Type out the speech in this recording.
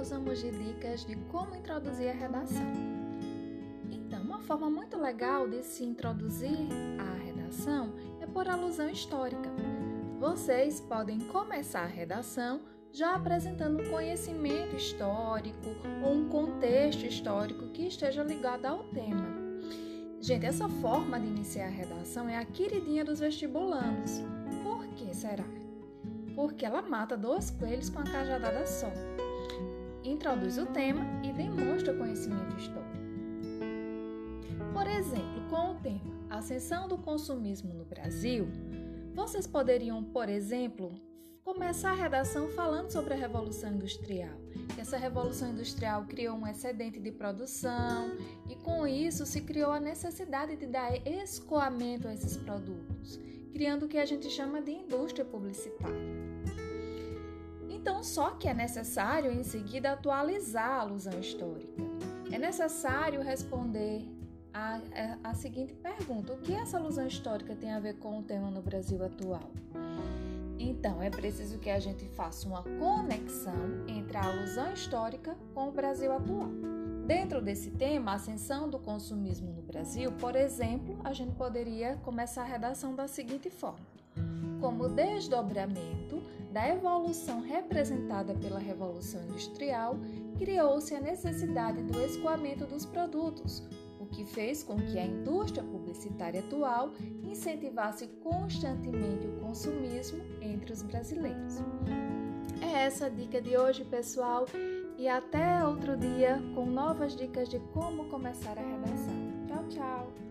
nós vamos de dicas de como introduzir a redação. Então, uma forma muito legal de se introduzir a redação é por alusão histórica. Vocês podem começar a redação já apresentando um conhecimento histórico ou um contexto histórico que esteja ligado ao tema. Gente, essa forma de iniciar a redação é a queridinha dos vestibulandos. Por que será? Porque ela mata dois coelhos com a cajadada só. Introduz o tema e demonstra conhecimento histórico. Por exemplo, com o tema Ascensão do consumismo no Brasil, vocês poderiam, por exemplo, começar a redação falando sobre a Revolução Industrial. Essa Revolução Industrial criou um excedente de produção e, com isso, se criou a necessidade de dar escoamento a esses produtos, criando o que a gente chama de indústria publicitária. Então, só que é necessário em seguida atualizar a alusão histórica. É necessário responder a, a, a seguinte pergunta: o que essa alusão histórica tem a ver com o tema no Brasil atual? Então, é preciso que a gente faça uma conexão entre a alusão histórica com o Brasil atual. Dentro desse tema, a ascensão do consumismo no Brasil, por exemplo, a gente poderia começar a redação da seguinte forma: como desdobramento da evolução representada pela Revolução Industrial, criou-se a necessidade do escoamento dos produtos, que fez com que a indústria publicitária atual incentivasse constantemente o consumismo entre os brasileiros. É essa a dica de hoje, pessoal, e até outro dia com novas dicas de como começar a redação. Tchau, tchau!